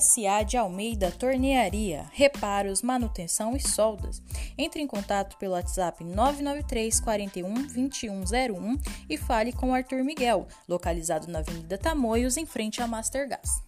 SA de Almeida Tornearia, reparos, manutenção e soldas. Entre em contato pelo WhatsApp 993 41 2101 e fale com Arthur Miguel, localizado na Avenida Tamoios, em frente à Master Gas.